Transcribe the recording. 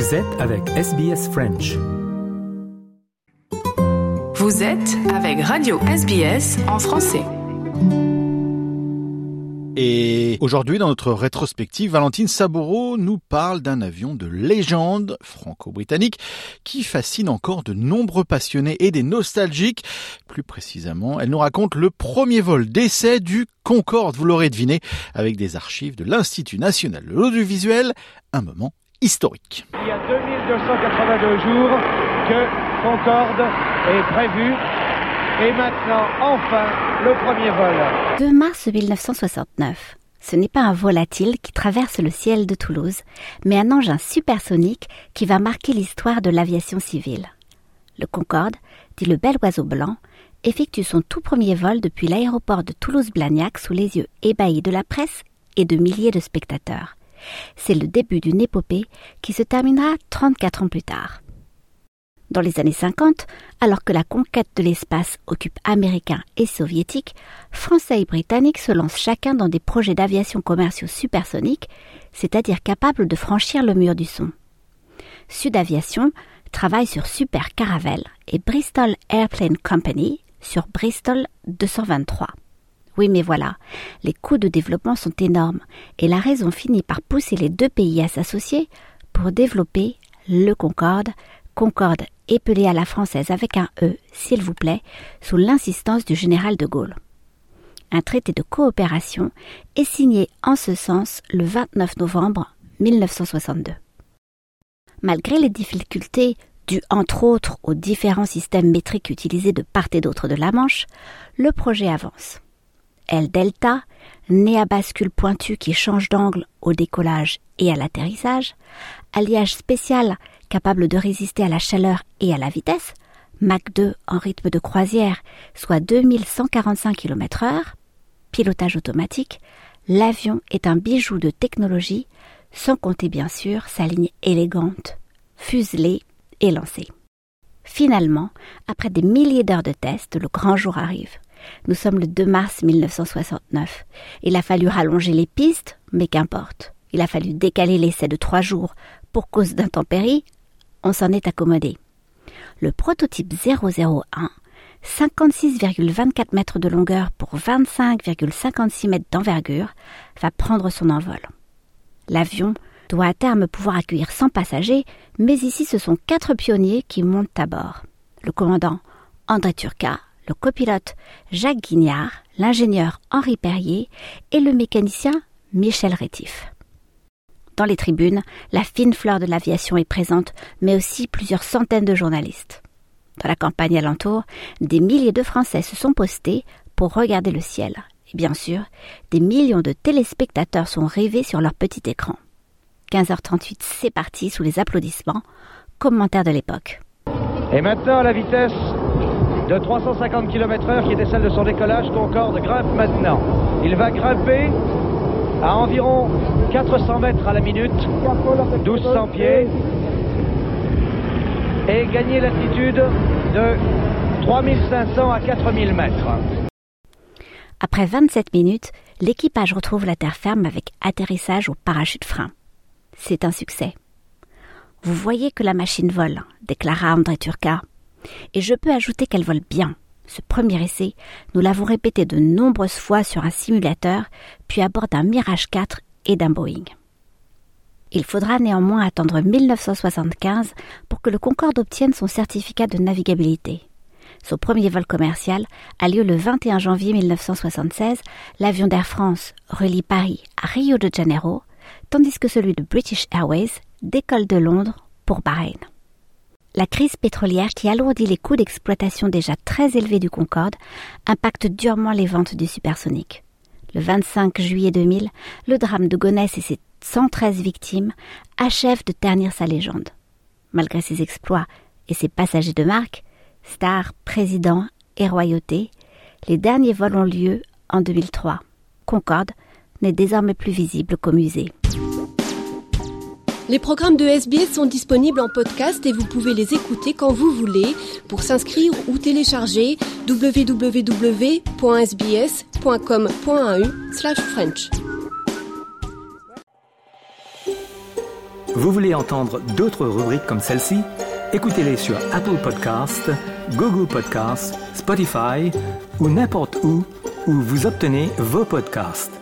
Vous êtes avec SBS French. Vous êtes avec Radio SBS en français. Et aujourd'hui, dans notre rétrospective, Valentine Saboureau nous parle d'un avion de légende franco-britannique qui fascine encore de nombreux passionnés et des nostalgiques. Plus précisément, elle nous raconte le premier vol d'essai du Concorde, vous l'aurez deviné, avec des archives de l'Institut national de l'audiovisuel, un moment historique. Il y a 2282 jours que Concorde est prévu. Et maintenant, enfin, le premier vol. 2 mars 1969. Ce n'est pas un volatile qui traverse le ciel de Toulouse, mais un engin supersonique qui va marquer l'histoire de l'aviation civile. Le Concorde, dit le bel oiseau blanc, effectue son tout premier vol depuis l'aéroport de Toulouse-Blagnac sous les yeux ébahis de la presse et de milliers de spectateurs. C'est le début d'une épopée qui se terminera 34 ans plus tard. Dans les années 50, alors que la conquête de l'espace occupe Américains et Soviétiques, Français et Britanniques se lancent chacun dans des projets d'aviation commerciaux supersoniques, c'est-à-dire capables de franchir le mur du son. Sud Aviation travaille sur Super Caravelle et Bristol Airplane Company sur Bristol 223. Oui, mais voilà, les coûts de développement sont énormes et la raison finit par pousser les deux pays à s'associer pour développer le Concorde, Concorde épelé à la française avec un E, s'il vous plaît, sous l'insistance du général de Gaulle. Un traité de coopération est signé en ce sens le 29 novembre 1962. Malgré les difficultés dues entre autres aux différents systèmes métriques utilisés de part et d'autre de la Manche, le projet avance. L delta, nez à bascule pointu qui change d'angle au décollage et à l'atterrissage, alliage spécial capable de résister à la chaleur et à la vitesse, Mach 2 en rythme de croisière, soit 2145 km heure, pilotage automatique, l'avion est un bijou de technologie, sans compter bien sûr sa ligne élégante, fuselée et lancée. Finalement, après des milliers d'heures de tests, le grand jour arrive. Nous sommes le 2 mars 1969. Il a fallu rallonger les pistes, mais qu'importe. Il a fallu décaler l'essai de trois jours pour cause d'intempéries. On s'en est accommodé. Le prototype 001, 56,24 mètres de longueur pour 25,56 mètres d'envergure, va prendre son envol. L'avion doit à terme pouvoir accueillir 100 passagers, mais ici ce sont quatre pionniers qui montent à bord. Le commandant André Turca, le copilote Jacques Guignard, l'ingénieur Henri Perrier et le mécanicien Michel Rétif. Dans les tribunes, la fine fleur de l'aviation est présente, mais aussi plusieurs centaines de journalistes. Dans la campagne alentour, des milliers de Français se sont postés pour regarder le ciel. Et bien sûr, des millions de téléspectateurs sont rivés sur leur petit écran. 15h38, c'est parti sous les applaudissements. Commentaire de l'époque. Et maintenant, la vitesse de 350 km/h qui était celle de son décollage, Concorde grimpe maintenant. Il va grimper à environ 400 mètres à la minute, 1200 pieds, et gagner l'altitude de 3500 à 4000 mètres. Après 27 minutes, l'équipage retrouve la terre ferme avec atterrissage au parachute frein. C'est un succès. Vous voyez que la machine vole, déclara André Turca. Et je peux ajouter qu'elle vole bien. Ce premier essai, nous l'avons répété de nombreuses fois sur un simulateur, puis à bord d'un Mirage 4 et d'un Boeing. Il faudra néanmoins attendre 1975 pour que le Concorde obtienne son certificat de navigabilité. Son premier vol commercial a lieu le 21 janvier 1976. L'avion d'Air France relie Paris à Rio de Janeiro, tandis que celui de British Airways décolle de Londres pour Bahreïn. La crise pétrolière qui alourdit les coûts d'exploitation déjà très élevés du Concorde impacte durement les ventes du supersonique. Le 25 juillet 2000, le drame de Gonesse et ses 113 victimes achève de ternir sa légende. Malgré ses exploits et ses passagers de marque, stars, présidents et royauté, les derniers vols ont lieu en 2003. Concorde n'est désormais plus visible qu'au musée. Les programmes de SBS sont disponibles en podcast et vous pouvez les écouter quand vous voulez. Pour s'inscrire ou télécharger, www.sbs.com.au/french. Vous voulez entendre d'autres rubriques comme celle-ci? Écoutez-les sur Apple Podcasts, Google Podcasts, Spotify ou n'importe où où vous obtenez vos podcasts.